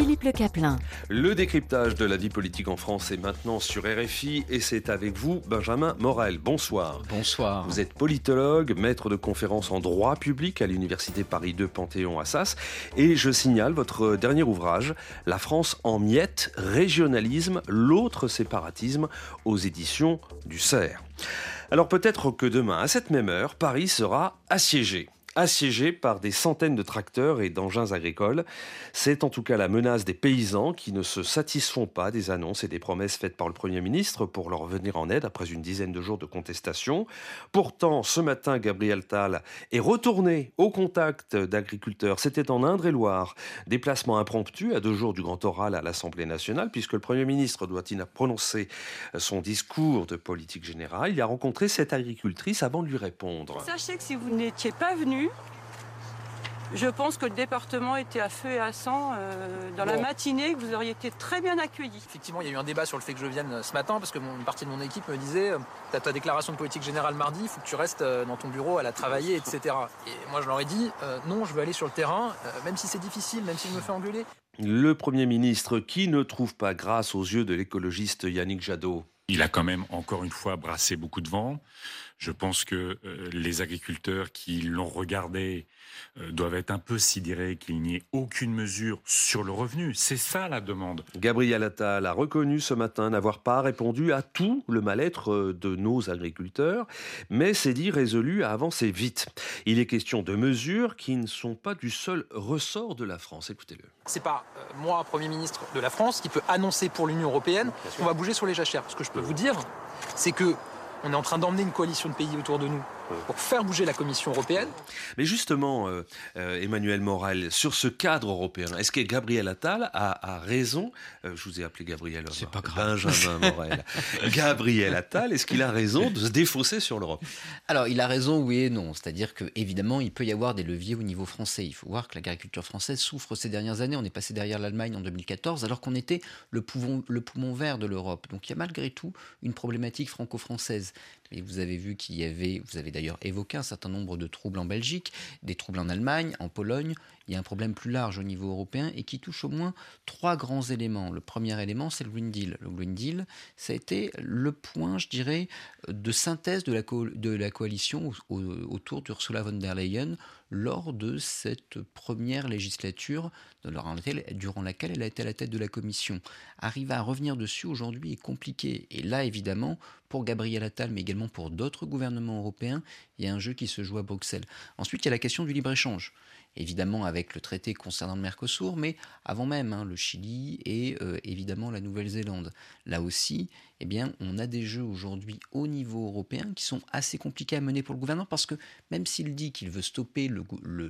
Philippe Le Caplin. Le décryptage de la vie politique en France est maintenant sur RFI et c'est avec vous Benjamin Morel. Bonsoir. Bonsoir. Vous êtes politologue, maître de conférences en droit public à l'Université Paris 2 Panthéon-Assas et je signale votre dernier ouvrage, La France en miettes, régionalisme, l'autre séparatisme aux éditions du CERF. Alors peut-être que demain, à cette même heure, Paris sera assiégé assiégé par des centaines de tracteurs et d'engins agricoles. C'est en tout cas la menace des paysans qui ne se satisfont pas des annonces et des promesses faites par le Premier ministre pour leur venir en aide après une dizaine de jours de contestation. Pourtant, ce matin, Gabriel Tal est retourné au contact d'agriculteurs. C'était en Indre-et-Loire. Déplacement impromptu à deux jours du grand oral à l'Assemblée nationale, puisque le Premier ministre doit-il prononcer son discours de politique générale. Il a rencontré cette agricultrice avant de lui répondre. Sachez que si vous n'étiez pas venu, je pense que le département était à feu et à sang euh, dans la matinée, que vous auriez été très bien accueillis. Effectivement, il y a eu un débat sur le fait que je vienne euh, ce matin, parce que une partie de mon équipe me disait euh, Tu as ta déclaration de politique générale mardi, il faut que tu restes dans ton bureau à la travailler, etc. Et moi, je leur ai dit Non, je veux aller sur le terrain, même si c'est difficile, même si je me fais engueuler. Le Premier ministre qui ne trouve pas grâce aux yeux de l'écologiste Yannick Jadot. Il a quand même, encore une fois, brassé beaucoup de vent. Je pense que les agriculteurs qui l'ont regardé euh, doivent être un peu sidérés qu'il n'y ait aucune mesure sur le revenu. C'est ça la demande. Gabriel Attal a reconnu ce matin n'avoir pas répondu à tout le mal-être euh, de nos agriculteurs, mais s'est dit résolu à avancer vite. Il est question de mesures qui ne sont pas du seul ressort de la France. Écoutez-le. C'est pas euh, moi, Premier ministre de la France, qui peut annoncer pour l'Union européenne qu'on va bouger sur les jachères. Ce que je peux vous dire, c'est que on est en train d'emmener une coalition de pays autour de nous pour faire bouger la Commission européenne. Mais justement, euh, euh, Emmanuel Morel, sur ce cadre européen, est-ce que Gabriel Attal a, raison? Euh, Je vous ai appelé Gabriel. C'est pas grave. Benjamin Morel. Gabriel Attal, est-ce qu'il a raison de se défausser sur l'Europe? Alors, il a raison, oui et non. C'est-à-dire qu'évidemment, il peut y avoir des leviers au niveau français. Il faut voir que l'agriculture française souffre ces dernières années. On est passé derrière l'Allemagne en 2014, alors qu'on était le poumon, le poumon vert de l'Europe. Donc, il y a malgré tout une problématique franco-française. Et vous avez vu qu'il y avait, vous avez d'ailleurs évoqué un certain nombre de troubles en Belgique, des troubles en Allemagne, en Pologne. Il y a un problème plus large au niveau européen et qui touche au moins trois grands éléments. Le premier élément, c'est le Green Deal. Le Green Deal, ça a été le point, je dirais, de synthèse de la, coalition autour d'Ursula von der Leyen lors de cette première législature durant laquelle elle a été à la tête de la Commission. Arriver à revenir dessus aujourd'hui est compliqué. Et là, évidemment, pour Gabriel Attal, mais également pour d'autres gouvernements européens, il y a un jeu qui se joue à Bruxelles. Ensuite, il y a la question du libre-échange évidemment avec le traité concernant le Mercosur, mais avant même hein, le Chili et euh, évidemment la Nouvelle-Zélande. Là aussi, eh bien, on a des jeux aujourd'hui au niveau européen qui sont assez compliqués à mener pour le gouvernement parce que même s'il dit qu'il veut stopper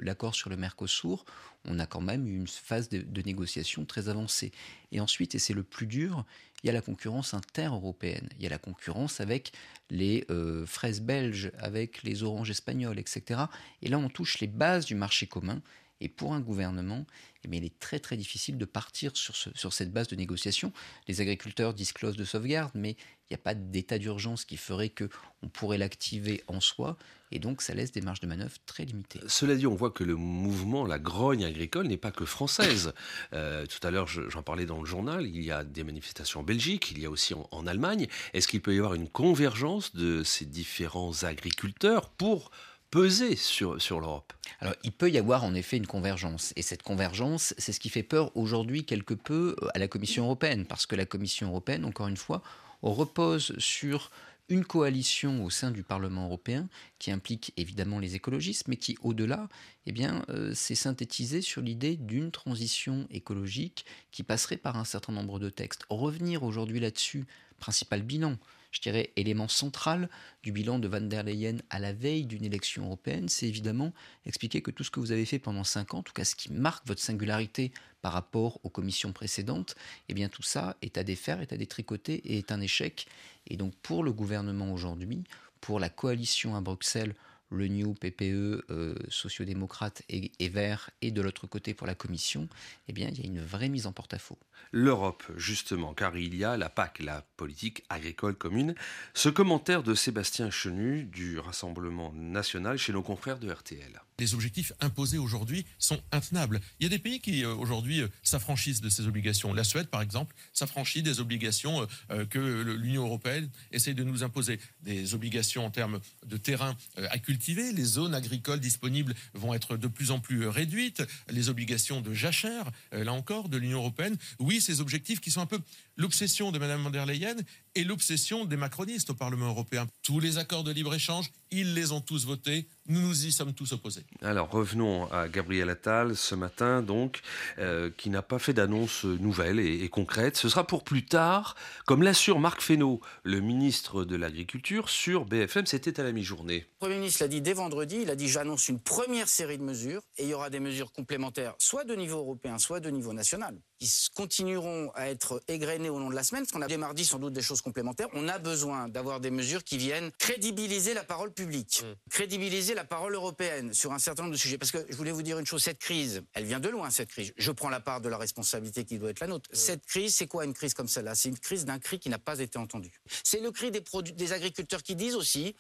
l'accord sur le Mercosur, on a quand même une phase de, de négociation très avancée. Et ensuite, et c'est le plus dur, il y a la concurrence inter-européenne, il y a la concurrence avec les euh, fraises belges, avec les oranges espagnoles, etc. Et là, on touche les bases du marché commun. Et pour un gouvernement, eh il est très très difficile de partir sur, sur cette base de négociation. Les agriculteurs disent clause de sauvegarde, mais il n'y a pas d'état d'urgence qui ferait qu'on pourrait l'activer en soi. Et donc, ça laisse des marges de manœuvre très limitées. Cela dit, on voit que le mouvement, la grogne agricole, n'est pas que française. Euh, tout à l'heure, j'en parlais dans le journal, il y a des manifestations en Belgique, il y a aussi en, en Allemagne. Est-ce qu'il peut y avoir une convergence de ces différents agriculteurs pour peser sur, sur l'Europe Alors, il peut y avoir en effet une convergence. Et cette convergence, c'est ce qui fait peur aujourd'hui quelque peu à la Commission européenne. Parce que la Commission européenne, encore une fois, repose sur une coalition au sein du Parlement européen qui implique évidemment les écologistes, mais qui au-delà, eh bien, euh, s'est synthétisé sur l'idée d'une transition écologique qui passerait par un certain nombre de textes. Revenir aujourd'hui là-dessus, principal bilan, je dirais, élément central du bilan de Van der Leyen à la veille d'une élection européenne, c'est évidemment expliquer que tout ce que vous avez fait pendant cinq ans, en tout cas ce qui marque votre singularité par rapport aux commissions précédentes, eh bien tout ça est à défaire, est à détricoter et est un échec. Et donc pour le gouvernement aujourd'hui, pour la coalition à Bruxelles, le New PPE, euh, sociodémocrate et, et vert, et de l'autre côté pour la Commission, eh bien, il y a une vraie mise en porte-à-faux. L'Europe, justement, car il y a la PAC, la politique agricole commune. Ce commentaire de Sébastien Chenu du Rassemblement national chez nos confrères de RTL. Les objectifs imposés aujourd'hui sont intenables. Il y a des pays qui euh, aujourd'hui euh, s'affranchissent de ces obligations. La Suède, par exemple, s'affranchit des obligations euh, que l'Union européenne essaie de nous imposer. Des obligations en termes de terrain à cultiver. Les zones agricoles disponibles vont être de plus en plus réduites. Les obligations de jachère, là encore, de l'Union européenne. Oui, ces objectifs qui sont un peu l'obsession de Mme von der Leyen et l'obsession des macronistes au Parlement européen. Tous les accords de libre-échange, ils les ont tous votés. Nous nous y sommes tous opposés. Alors revenons à Gabriel Attal ce matin, donc, euh, qui n'a pas fait d'annonce nouvelle et, et, concrète. Ce sera pour plus tard, comme l'assure Marc Fesneau, le ministre de l'Agriculture, sur BFM. C'était à la mi-journée. Le Premier ministre l'a dit dès vendredi. Il a dit j'annonce une première série de mesures et il y aura des mesures complémentaires, soit de niveau européen, soit de niveau national, qui continueront à être égrenées au long de la semaine, parce qu'on a dès mardi sans doute des choses complémentaires. On a besoin d'avoir des mesures qui viennent crédibiliser la parole publique, mmh. crédibiliser la parole européenne sur un certain nombre de sujets. Parce que je voulais vous dire une chose, cette crise, elle vient de loin, cette crise. Je prends la part de la responsabilité qui doit être la nôtre. Mmh. Cette crise, c'est quoi une crise comme celle-là? C'est une crise d'un cri qui n'a pas été entendu. C'est le cri des, des agriculteurs qui disent aussi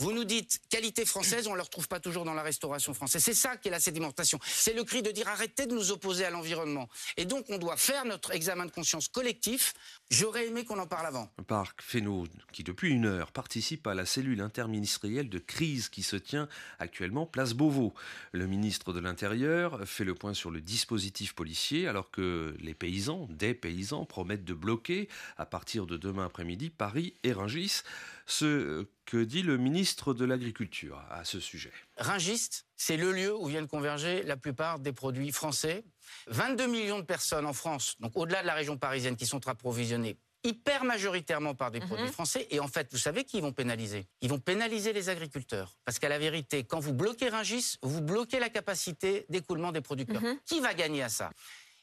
vous nous dites qualité française, on ne le retrouve pas toujours dans la restauration française. C'est ça qui est la sédimentation. C'est le cri de dire arrêtez de nous opposer à l'environnement. Et donc on doit faire notre examen de conscience collectif. J'aurais aimé qu'on en parle avant. Parc Fesneau, qui depuis une heure participe à la cellule interministérielle de crise qui se tient actuellement place Beauvau. Le ministre de l'Intérieur fait le point sur le dispositif policier alors que les paysans, des paysans, promettent de bloquer à partir de demain après-midi Paris et Rungis. Ce que dit le ministre de l'Agriculture à ce sujet. Ringiste, c'est le lieu où viennent converger la plupart des produits français. 22 millions de personnes en France, donc au-delà de la région parisienne, qui sont approvisionnées hyper majoritairement par des mmh. produits français. Et en fait, vous savez qui ils vont pénaliser? Ils vont pénaliser les agriculteurs. Parce qu'à la vérité, quand vous bloquez Ringis, vous bloquez la capacité d'écoulement des producteurs. Mmh. Qui va gagner à ça?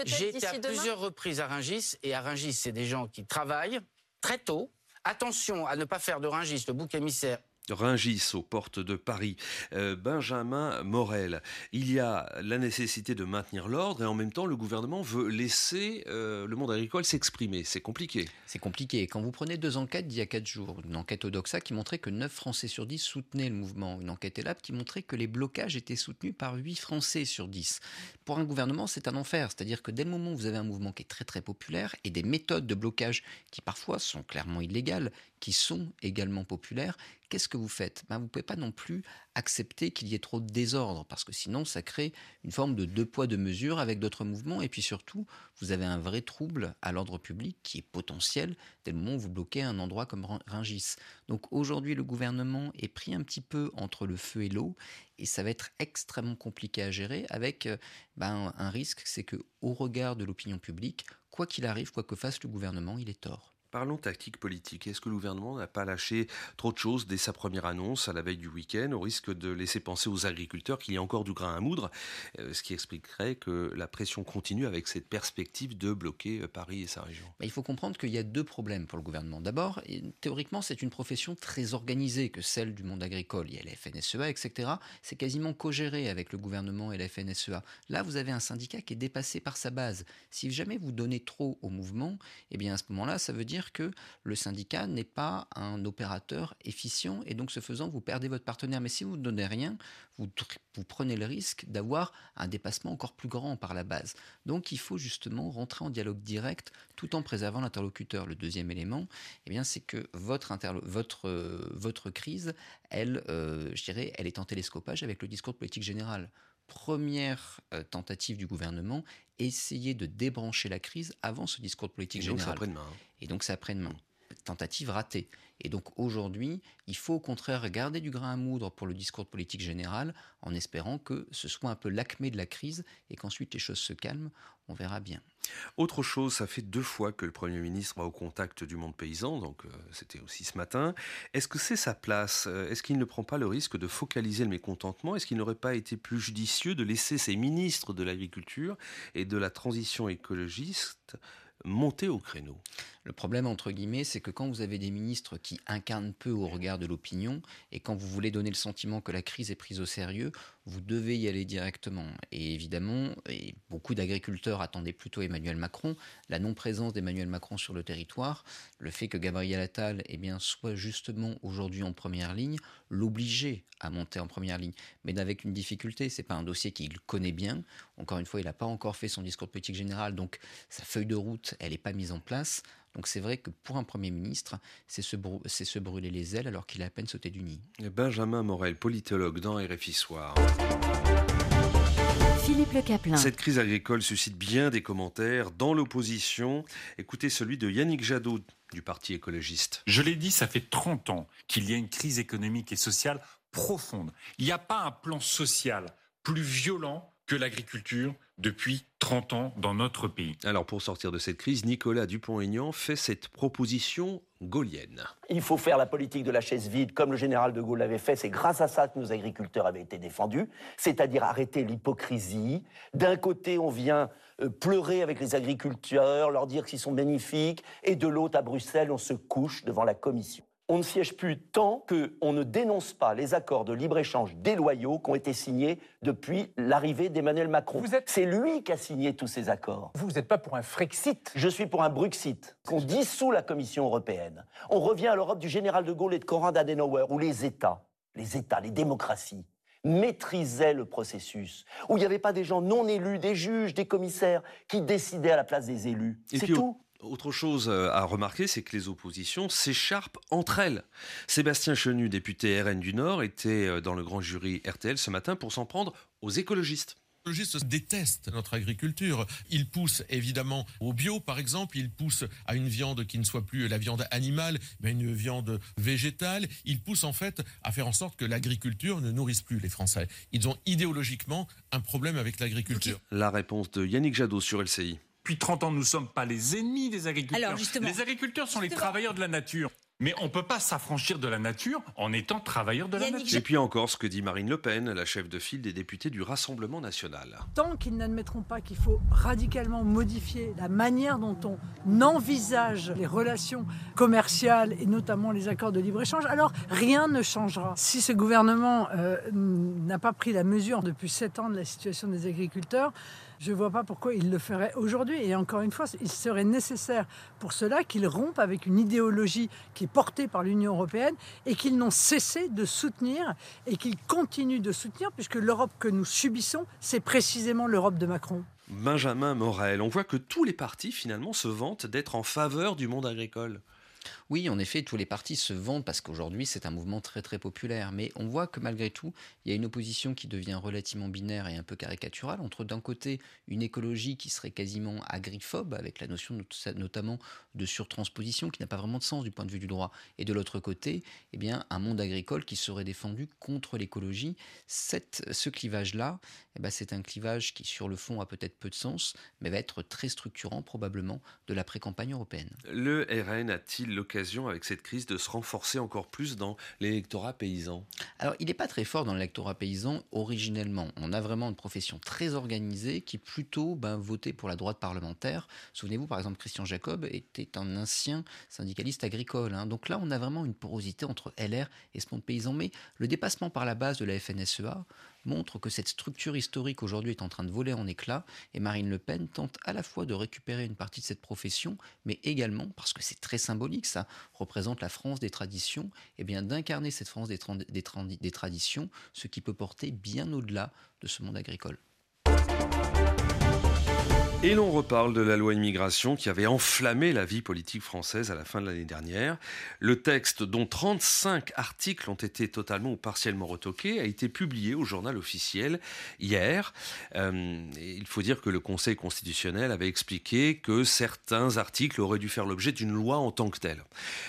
J'ai été à plusieurs reprises à Ringis, et à Ringis, c'est des gens qui travaillent très tôt, Attention à ne pas faire de Ringis le bouc émissaire Ringis aux portes de Paris. Euh, Benjamin Morel, il y a la nécessité de maintenir l'ordre et en même temps le gouvernement veut laisser euh, le monde agricole s'exprimer. C'est compliqué. C'est compliqué. Quand vous prenez deux enquêtes d'il y a quatre jours, une enquête Odoxa qui montrait que 9 Français sur 10 soutenaient le mouvement, une enquête ELAB qui montrait que les blocages étaient soutenus par 8 Français sur 10. Pour un gouvernement, c'est un enfer. C'est-à-dire que dès le moment où vous avez un mouvement qui est très très populaire et des méthodes de blocage qui parfois sont clairement illégales, qui sont également populaires, qu'est-ce que vous faites? Ben, Vous ne pouvez pas non plus accepter qu'il y ait trop de désordre, parce que sinon ça crée une forme de deux poids, deux mesures avec d'autres mouvements, et puis surtout, vous avez un vrai trouble à l'ordre public qui est potentiel dès le moment où vous bloquez un endroit comme Ringis. Donc aujourd'hui, le gouvernement est pris un petit peu entre le feu et l'eau, et ça va être extrêmement compliqué à gérer avec euh, ben, un risque, c'est que au regard de l'opinion publique, quoi qu'il arrive, quoi que fasse le gouvernement, il est tort. Parlons tactique politique. Est-ce que le gouvernement n'a pas lâché trop de choses dès sa première annonce à la veille du week-end, au risque de laisser penser aux agriculteurs qu'il y a encore du grain à moudre, euh, ce qui expliquerait que la pression continue avec cette perspective de bloquer euh, Paris et sa région? Il faut comprendre qu'il y a deux problèmes pour le gouvernement. D'abord, théoriquement, c'est une profession très organisée que celle du monde agricole. Il y a la FNSEA, etc. C'est quasiment co-géré avec le gouvernement et la FNSEA. Là, vous avez un syndicat qui est dépassé par sa base. Si jamais vous donnez trop au mouvement, eh bien à ce moment-là, ça veut dire que le syndicat n'est pas un opérateur efficient et donc ce faisant, vous perdez votre partenaire. Mais si vous ne donnez rien, vous, prenez le risque d'avoir un dépassement encore plus grand par la base. Donc il faut justement rentrer en dialogue direct tout en préservant l'interlocuteur. Le deuxième élément, eh c'est que votre, votre, euh, votre crise, elle, euh, je dirais, elle est en télescopage avec le discours de politique générale première euh, tentative du gouvernement, essayer de débrancher la crise avant ce discours de politique Et générale. Donc. Hein. Et donc c'est après-demain. Tentative ratée. Et donc aujourd'hui, il faut au contraire garder du grain à moudre pour le discours de politique générale en espérant que ce soit un peu l'acmé de la crise et qu'ensuite les choses se calment. On verra bien. Autre chose, ça fait deux fois que le Premier ministre va au contact du monde paysan, donc euh, c'était aussi ce matin. Est-ce que c'est sa place? Est-ce qu'il ne prend pas le risque de focaliser le mécontentement? Est-ce qu'il n'aurait pas été plus judicieux de laisser ses ministres de l'Agriculture et de la Transition écologiste monter au créneau? Le problème, entre guillemets, c'est que quand vous avez des ministres qui incarnent peu au regard de l'opinion, et quand vous voulez donner le sentiment que la crise est prise au sérieux, vous devez y aller directement. Et évidemment, et beaucoup d'agriculteurs attendaient plutôt Emmanuel Macron. La non-présence d'Emmanuel Macron sur le territoire, le fait que Gabriel Attal eh bien, soit justement aujourd'hui en première ligne, l'obligeait à monter en première ligne. Mais avec une difficulté, c'est pas un dossier qu'il connaît bien. Encore une fois, il n'a pas encore fait son discours de politique générale, donc sa feuille de route, elle n'est pas mise en place. Donc c'est vrai que pour un Premier ministre, c'est se, se, brûler les ailes alors qu'il a à peine sauté du nid. Benjamin Morel, politologue dans RFI Soir. Philippe Le Cette crise agricole suscite bien des commentaires dans l'opposition. Écoutez celui de Yannick Jadot du Parti écologiste. Je l'ai dit, ça fait 30 ans qu'il y a une crise économique et sociale profonde. Il n'y a pas un plan social plus violent que l'agriculture depuis 30 ans dans notre pays. Alors pour sortir de cette crise, Nicolas Dupont-Aignan fait cette proposition gaulienne. Il faut faire la politique de la chaise vide comme le général de Gaulle l'avait fait. C'est grâce à ça que nos agriculteurs avaient été défendus, c'est-à-dire arrêter l'hypocrisie. D'un côté, on vient euh, pleurer avec les agriculteurs, leur dire qu'ils sont magnifiques, et de l'autre, à Bruxelles, on se couche devant la commission on ne siège plus tant qu'on ne dénonce pas les accords de libre-échange déloyaux qui ont été signés depuis l'arrivée d'Emmanuel Macron. C'est lui qui a signé tous ces accords. Vous n'êtes pas pour un Frexit Je suis pour un Bruxit, qu'on dissout la Commission européenne. On revient à l'Europe du général de Gaulle et de Konrad Adenauer, où les États, les États, les démocraties, maîtrisaient le processus, où il n'y avait pas des gens non élus, des juges, des commissaires, qui décidaient à la place des élus. C'est tout. Autre chose euh, à remarquer, c'est que les oppositions s'écharpent entre elles. Sébastien Chenu, député RN du Nord, était euh, dans le grand jury RTL ce matin pour s'en prendre aux écologistes. Les écologistes détestent notre agriculture. Ils poussent évidemment au bio, par exemple. Ils poussent à une viande qui ne soit plus la viande animale, mais une viande végétale. Ils poussent en fait à faire en sorte que l'agriculture ne nourrisse plus les Français. Ils ont idéologiquement un problème avec l'agriculture. La réponse de Yannick Jadot sur LCI depuis 30 ans, nous ne sommes pas les ennemis des agriculteurs. les agriculteurs sont les travailleurs de la nature. Mais on ne peut pas s'affranchir de la nature en étant travailleur de la nature. Et puis encore ce que dit Marine Le Pen, la chef de file des députés du Rassemblement national. Tant qu'ils n'admettront pas qu'il faut radicalement modifier la manière dont on envisage les relations commerciales et notamment les accords de libre-échange, alors rien ne changera. Si ce gouvernement euh, n'a pas pris la mesure depuis sept ans de la situation des agriculteurs, je ne vois pas pourquoi il le ferait aujourd'hui. Et encore une fois, il serait nécessaire pour cela qu'il rompe avec une idéologie qui est portée par l'Union européenne et qu'ils n'ont cessé de soutenir et qu'ils continuent de soutenir, puisque l'Europe que nous subissons, c'est précisément l'Europe de Macron. Benjamin Morel, on voit que tous les partis finalement se vantent d'être en faveur du monde agricole. Oui, en effet, tous les partis se vendent parce qu'aujourd'hui c'est un mouvement très très populaire, mais on voit que malgré tout, il y a une opposition qui devient relativement binaire et un peu caricaturale entre d'un côté une écologie qui serait quasiment agriphobe, avec la notion notamment de surtransposition qui n'a pas vraiment de sens du point de vue du droit, et de l'autre côté, eh bien, un monde agricole qui serait défendu contre l'écologie. Ce clivage-là, eh ben, c'est un clivage qui sur le fond a peut-être peu de sens, mais va être très structurant probablement de la pré-campagne européenne. Le RN a-t-il l'occasion avec cette crise de se renforcer encore plus dans l'électorat paysan Alors il n'est pas très fort dans l'électorat paysan originellement. On a vraiment une profession très organisée qui plutôt ben, votait pour la droite parlementaire. Souvenez-vous par exemple Christian Jacob était un ancien syndicaliste agricole. Hein. Donc là on a vraiment une porosité entre LR et ce monde paysan. Mais le dépassement par la base de la FNSEA montre que cette structure historique aujourd'hui est en train de voler en éclats et Marine Le Pen tente à la fois de récupérer une partie de cette profession, mais également, parce que c'est très symbolique, ça représente la France des traditions, et eh bien d'incarner cette France des, des traditions, ce qui peut porter bien au-delà de ce monde agricole. Et l'on reparle de la loi immigration qui avait enflammé la vie politique française à la fin de l'année dernière. Le texte, dont 35 articles ont été totalement ou partiellement retoqués, a été publié au journal officiel hier. Euh, il faut dire que le Conseil constitutionnel avait expliqué que certains articles auraient dû faire l'objet d'une loi en tant que telle.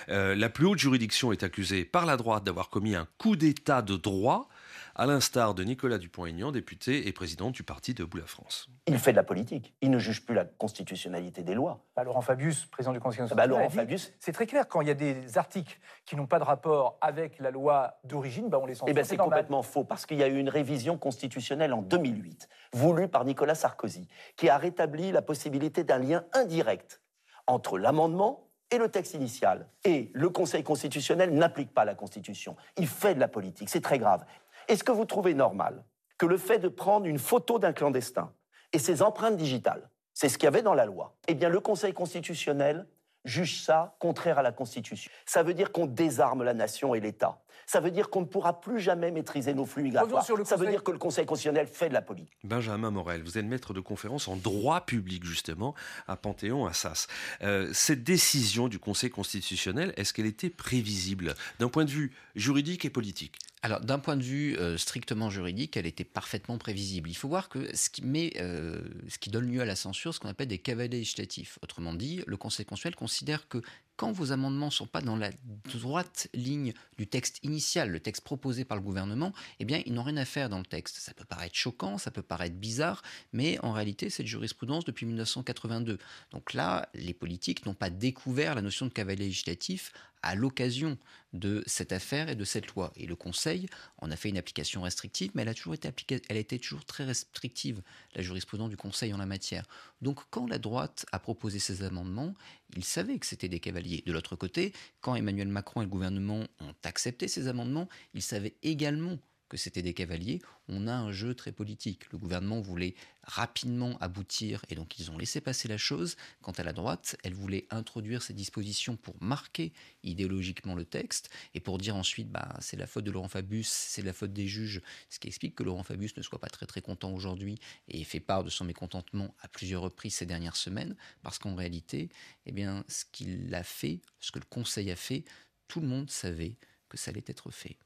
Euh, la plus haute juridiction est accusée par la droite d'avoir commis un coup d'État de droit à l'instar de Nicolas Dupont-Aignan, député et président du parti Debout la France. Il fait de la politique. Il ne juge plus la constitutionnalité des lois. Bah, Laurent Fabius, président du Conseil constitutionnel, bah, Laurent Fabius, c'est très clair. Quand il y a des articles qui n'ont pas de rapport avec la loi d'origine, bah, on les censure. Eh ben, c'est complètement faux parce qu'il y a eu une révision constitutionnelle en 2008, voulue par Nicolas Sarkozy, qui a rétabli la possibilité d'un lien indirect entre l'amendement et le texte initial. Et le Conseil constitutionnel n'applique pas la Constitution. Il fait de la politique. C'est très grave. Est-ce que vous trouvez normal que le fait de prendre une photo d'un clandestin et ses empreintes digitales, c'est ce qu'il y avait dans la loi, eh bien le Conseil constitutionnel juge ça contraire à la Constitution. Ça veut dire qu'on désarme la nation et l'État. Ça veut dire qu'on ne pourra plus jamais maîtriser nos flux migratoires. Ça veut dire que le Conseil constitutionnel fait de la politique. Benjamin Morel, vous êtes maître de conférence en droit public, justement, à Panthéon, à Sas. Euh, cette décision du Conseil constitutionnel, est-ce qu'elle était prévisible d'un point de vue juridique et politique? Alors, d'un point de vue euh, strictement juridique, elle était parfaitement prévisible. Il faut voir que ce qui, met, euh, ce qui donne lieu à la censure, ce qu'on appelle des cavaliers législatifs. Autrement dit, le Conseil constitutionnel considère que quand vos amendements ne sont pas dans la droite ligne du texte initial, le texte proposé par le gouvernement, eh bien, ils n'ont rien à faire dans le texte. Ça peut paraître choquant, ça peut paraître bizarre, mais en réalité, c'est de jurisprudence depuis 1982. Donc là, les politiques n'ont pas découvert la notion de cavalier législatif à l'occasion de cette affaire et de cette loi. Et le Conseil en a fait une application restrictive, mais elle a toujours été appliquée, elle toujours très restrictive, la jurisprudence du Conseil en la matière. Donc quand la droite a proposé ces amendements, il savait que c'était des cavaliers. De l'autre côté, quand Emmanuel Macron et le gouvernement ont accepté ces amendements, ils savaient également que c'était des cavaliers, on a un jeu très politique. Le gouvernement voulait rapidement aboutir et donc ils ont laissé passer la chose. Quant à la droite, elle voulait introduire ces dispositions pour marquer idéologiquement le texte et pour dire ensuite bah, c'est la faute de Laurent Fabius, c'est la faute des juges, ce qui explique que Laurent Fabius ne soit pas très très content aujourd'hui et fait part de son mécontentement à plusieurs reprises ces dernières semaines parce qu'en réalité, eh bien, ce qu'il a fait, ce que le Conseil a fait, tout le monde savait que ça allait être fait.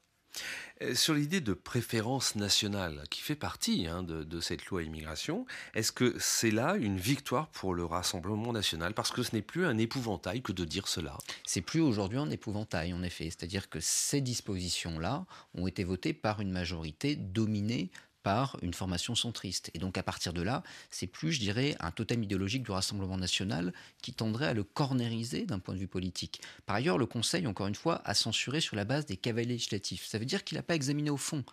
Euh, sur l'idée de préférence nationale, qui fait partie hein, de, cette loi immigration, est-ce que c'est là une victoire pour le Rassemblement national? Parce que ce n'est plus un épouvantail que de dire cela. C'est plus aujourd'hui un épouvantail, en effet. C'est-à-dire que ces dispositions-là ont été votées par une majorité dominée par une formation centriste. Et donc à partir de là, c'est plus, je dirais, un totem idéologique du Rassemblement national qui tendrait à le cornériser d'un point de vue politique. Par ailleurs, le Conseil, encore une fois, a censuré sur la base des cavaliers législatifs. Ça veut dire qu'il n'a pas examiné au fond.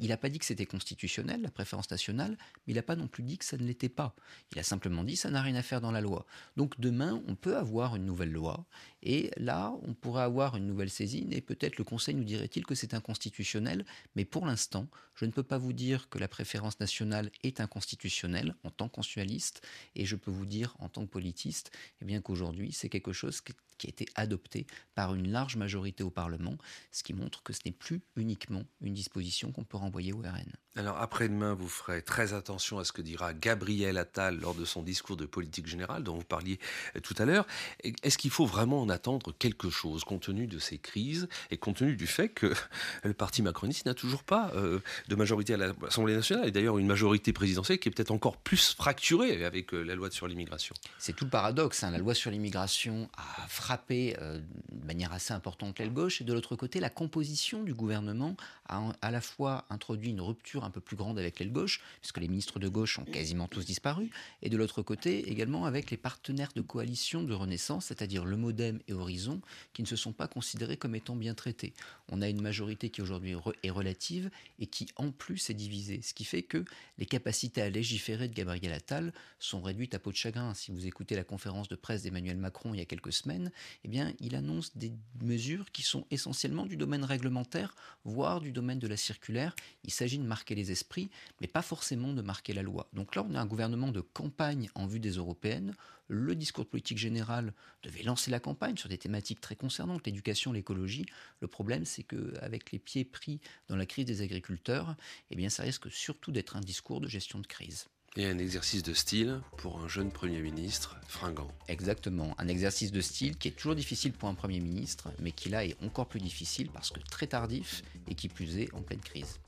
Il n'a pas dit que c'était constitutionnel, la préférence nationale, mais il n'a pas non plus dit que ça ne l'était pas. Il a simplement dit que ça n'a rien à faire dans la loi. Donc demain, on peut avoir une nouvelle loi, et là, on pourrait avoir une nouvelle saisine, et peut-être le Conseil nous dirait-il que c'est inconstitutionnel, mais pour l'instant, je ne peux pas vous dire que la préférence nationale est inconstitutionnelle en tant qu'constitutionnaliste, et je peux vous dire en tant que politiste, eh bien qu'aujourd'hui, c'est quelque chose qui a été adopté par une large majorité au Parlement, ce qui montre que ce n'est plus uniquement une disposition qu'on peut renvoyer au RN. Alors après-demain, vous ferez très attention à ce que dira Gabriel Attal lors de son discours de politique générale dont vous parliez euh, tout à l'heure. Est-ce qu'il faut vraiment en attendre quelque chose compte tenu de ces crises et compte tenu du fait que le parti macroniste n'a toujours pas euh, de majorité à l'Assemblée nationale et d'ailleurs une majorité présidentielle qui est peut-être encore plus fracturée avec euh, la loi sur l'immigration? C'est tout le paradoxe. Hein. La loi sur l'immigration a frappé de manière assez importante l'aile gauche et de l'autre côté, la composition du gouvernement a à la fois introduit une rupture un peu plus grande avec l'aile gauche, puisque les ministres de gauche ont quasiment tous disparu, et de l'autre côté également avec les partenaires de coalition de Renaissance, c'est-à-dire le Modem et Horizon, qui ne se sont pas considérés comme étant bien traités. On a une majorité qui aujourd'hui est relative et qui en plus est divisée, ce qui fait que les capacités à légiférer de Gabriel Attal sont réduites à peau de chagrin. Si vous écoutez la conférence de presse d'Emmanuel Macron il y a quelques semaines, eh bien, il annonce des mesures qui sont essentiellement du domaine réglementaire, voire du domaine de la circulaire. Il s'agit de marquer les esprits, mais pas forcément de marquer la loi. Donc là, on a un gouvernement de campagne en vue des européennes. Le discours politique général devait lancer la campagne sur des thématiques très concernantes, l'éducation, l'écologie. Le problème, c'est qu'avec les pieds pris dans la crise des agriculteurs, eh ça risque surtout d'être un discours de gestion de crise. Et un exercice de style pour un jeune Premier ministre fringant. Exactement, un exercice de style qui est toujours difficile pour un Premier ministre, mais qui là est encore plus difficile parce que très tardif et qui plus est en pleine crise.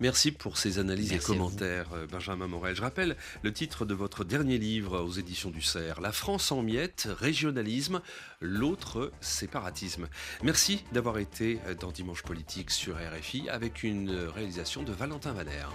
Merci pour ces analyses et commentaires, euh, Benjamin Morel. Je rappelle le titre de votre dernier livre aux éditions du CERF, La France en miettes, régionalisme, l'autre séparatisme. Merci d'avoir été dans Dimanche Politique sur RFI avec une réalisation de Valentin Vaner.